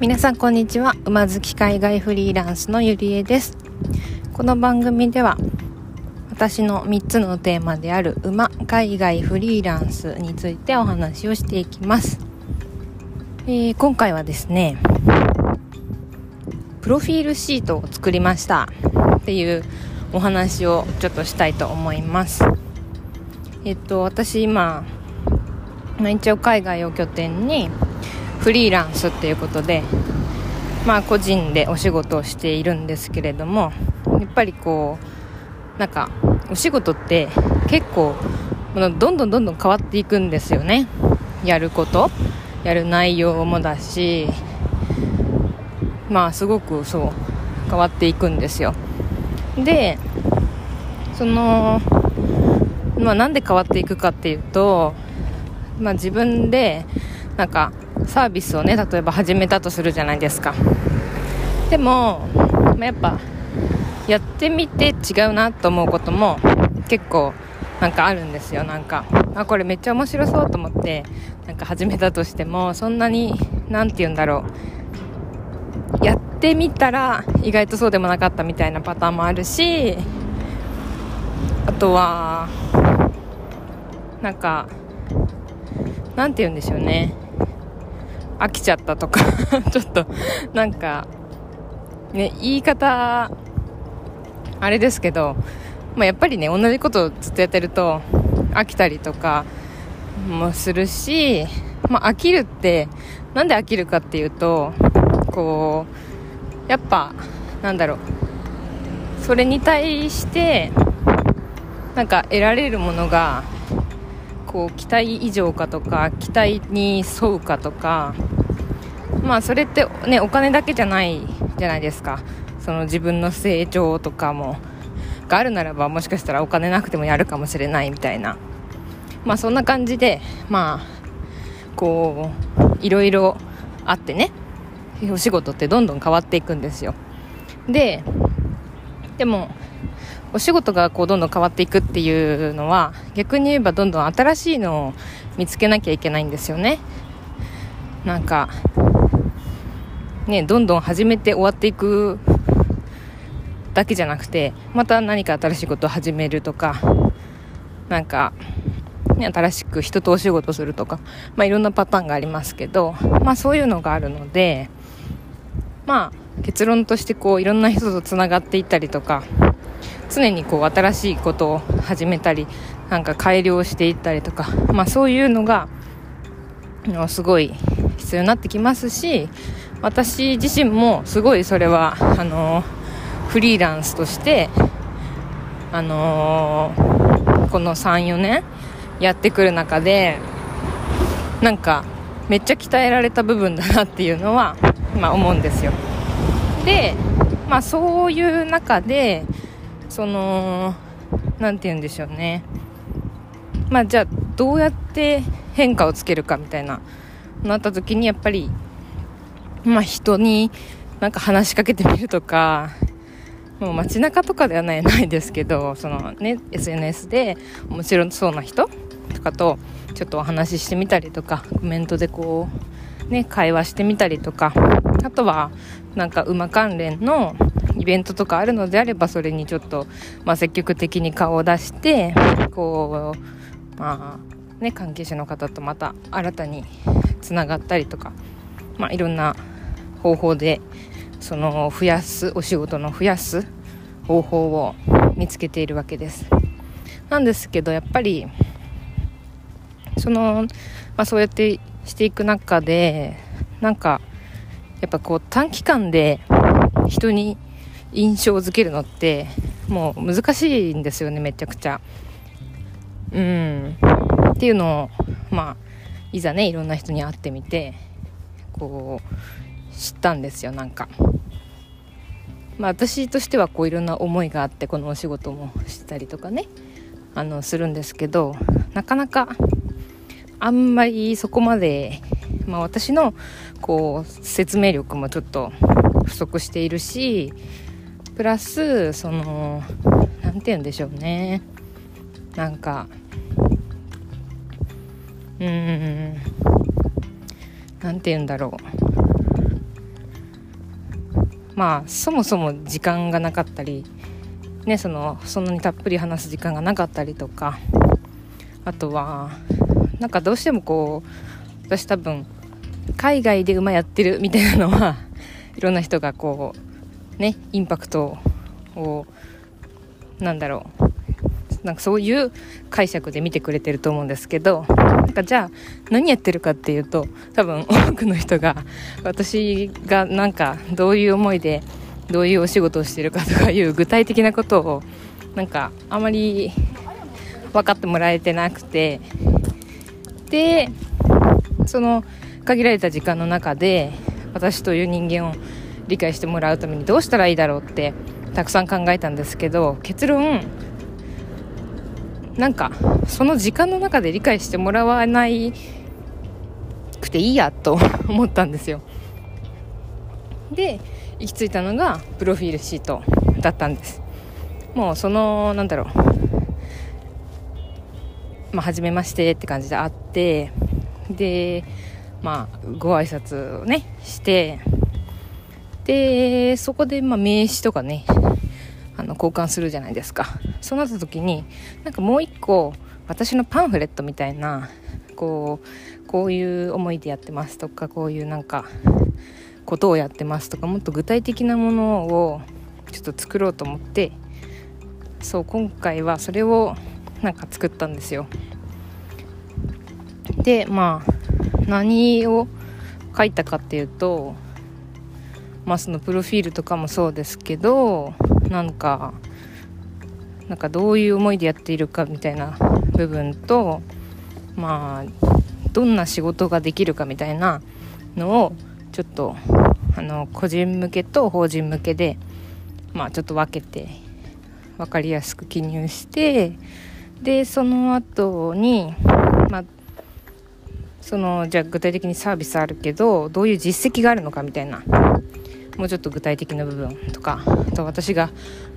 皆さんこんにちは。馬好き海外フリーランスのゆりえです。この番組では私の3つのテーマである馬海外フリーランスについてお話をしていきます、えー、今回はですねプロフィールシートを作りました。っていうお話をちょっとしたいと思います。えっと私今一応海外を拠点にフリーランスっていうことでまあ個人でお仕事をしているんですけれどもやっぱりこうなんかお仕事って結構どんどんどんどん変わっていくんですよね。やることやる内容もだしまあすごくそう変わっていくんですよ。でそのまあなんで変わっていくかっていうとまあ自分でなんかサービスをね例えば始めたとするじゃないですか。でも、まあ、やっぱやってみて違うなと思うことも結構なんかあるんですよ。なんかあこれめっちゃ面白そうと思ってなんか始めたとしてもそんなに何て言うんだろう。やってみたら意外とそうでもなかったみたいなパターンもあるしあとはなんかなんて言うんでしょうね。飽きちゃったとか ちょっとなんかね言い方あれですけど、まあ、やっぱりね同じことをずっとやってると飽きたりとかもするし、まあ、飽きるってなんで飽きるかっていうとこうやっぱなんだろうそれに対してなんか得られるものがこう期待以上かとか期待に沿うかとかまあそれってねお金だけじゃないじゃないですか。その自分の成長とかも。があるならばもしかしたらお金なくてもやるかもしれないみたいな。まあそんな感じでまあこういろいろあってね。お仕事ってどんどん変わっていくんですよ。ででもお仕事がこうどんどん変わっていくっていうのは逆に言えばどんどん新しいのを見つけなきゃいけないんですよね。なんかねどんどん始めて終わっていくだけじゃなくてまた何か新しいことを始めるとかなんか、ね、新しく人とお仕事するとか、まあ、いろんなパターンがありますけど、まあ、そういうのがあるのでまあ結論としてこういろんな人とつながっていったりとか常にこう新しいことを始めたりなんか改良していったりとか、まあ、そういうのがすごい必要になってきますし私自身もすごいそれはあのフリーランスとしてあのこの34年やってくる中でなんかめっちゃ鍛えられた部分だなっていうのは、まあ、思うんですよ。で、まあ、そういう中でその何て言うんでしょうね。まあじゃあどうやって変化をつけるかみたいななった時にやっぱりまあ人になんか話しかけてみるとかもう街中とかではないないですけどそのね SNS で面白そうな人とかとちょっとお話ししてみたりとかコメントでこうね会話してみたりとかあとはなんか馬関連のイベントとかあるのであればそれにちょっと、まあ、積極的に顔を出してこうまあね関係者の方とまた新たにつながったりとか、まあ、いろんな方法でその増やすお仕事の増やす方法を見つけているわけです。なんですけどやっぱりその、まあ、そうやってしていく中でなんかやっぱこう短期間で人に印象づけるのってもう難しいんですよねめちゃくちゃ。うん。っていうのをまあいざねいろんな人に会ってみてこう知ったんですよなんか。まあ私としてはこういろんな思いがあってこのお仕事もしたりとかねあのするんですけどなかなかあんまりそこまで、まあ、私のこう説明力もちょっと不足しているしプラスその何て言うんでしょうね。なんかうーん何て言うんだろう。まあそもそも時間がなかったりねそのそんなにたっぷり話す時間がなかったりとかあとはなんかどうしてもこう私多分海外で馬やってるみたいなのは いろんな人がこうねインパクトをなんだろうなんかそういう解釈で見てくれてると思うんですけどなんかじゃあ何やってるかっていうと多分多くの人が私がなんかどういう思いでどういうお仕事をしてるかとかいう具体的なことをなんかあまり分かってもらえてなくてでその限られた時間の中で私という人間を理解してもらうためにどうしたらいいだろうってたくさん考えたんですけど結論なんかその時間の中で理解してもらわないくていいやと思ったんですよ。で行き着いたのがプロフィールシートだったんです。もうそのなんだろう。まあ初めましてって感じで会ってでまあご挨拶をねしてでそこでまあ名刺とかねあの交換するじゃないですか。そうなった時になんかもう一個私のパンフレットみたいなこうこういう思いでやってますとかこういうなんかことをやってますとかもっと具体的なものをちょっと作ろうと思ってそう今回はそれをなんか作ったんですよ。でまあ何を書いたかっていうとまあそのプロフィールとかもそうですけどなんかなんかどういう思いでやっているかみたいな部分とまあどんな仕事ができるかみたいなのをちょっとあの個人向けと法人向けでまあちょっと分けて分かりやすく記入してでその後にまあそのじゃあ具体的にサービスあるけどどういう実績があるのかみたいなもうちょっと具体的な部分とかあと私が、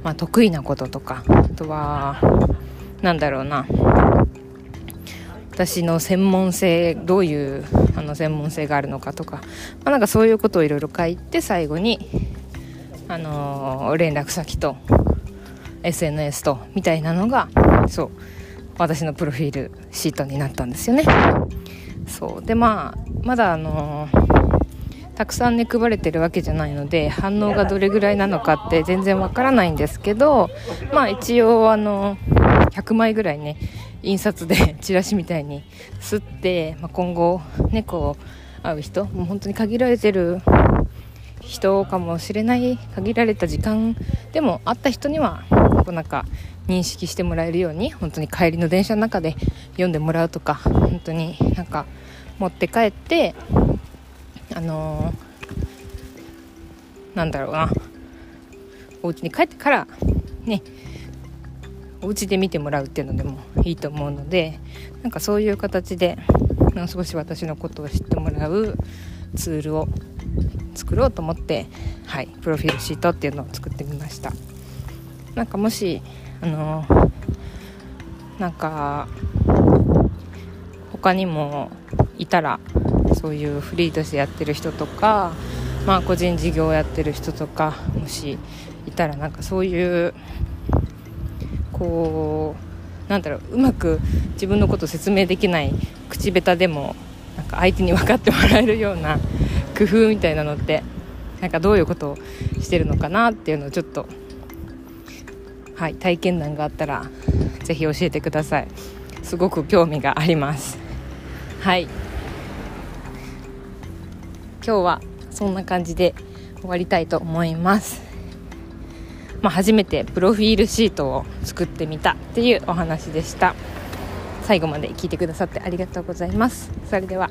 まあ、得意なこととかあとは何だろうな。私の専門性どういうあの専門性があるのかとか、まあ、なんかそういうことをいろいろ書いて最後に、あのー、連絡先と SNS とみたいなのがそう私のプロフィールシートになったんですよね。そう。でまあまだあのーたくさんね配れてるわけじゃないので反応がどれぐらいなのかって全然わからないんですけどまあ一応あの100枚ぐらいね印刷で チラシみたいに吸って、まあ、今後ねこう会う人もう本当に限られてる人かもしれない限られた時間でも会った人にはこうなんか認識してもらえるように本当に帰りの電車の中で読んでもらうとか本当になんか持って帰ってあのー、なんだろうな。お家に帰ってからね。お家で見てもらうっていうのでもいいと思うのでなんかそういう形でもう少し私のことを知ってもらうツールを作ろうと思ってはいプロフィールシートっていうのを作ってみました。なんかもしあのー、なんか他にもいたらそういうフリーとしてやってる人とか、まあ、個人事業をやってる人とかもしいたらなんかそういうこうなんだろううまく自分のことを説明できない口下手でもなんか相手に分かってもらえるような工夫みたいなのってなんかどういうことをしてるのかなっていうのをちょっとはい体験談があったらぜひ教えてください。すごく興味があります。はい。今日はそんな感じで終わりたいと思います、まあ、初めてプロフィールシートを作ってみたっていうお話でした。最後まで聞いてくださってありがとうございます。それでは。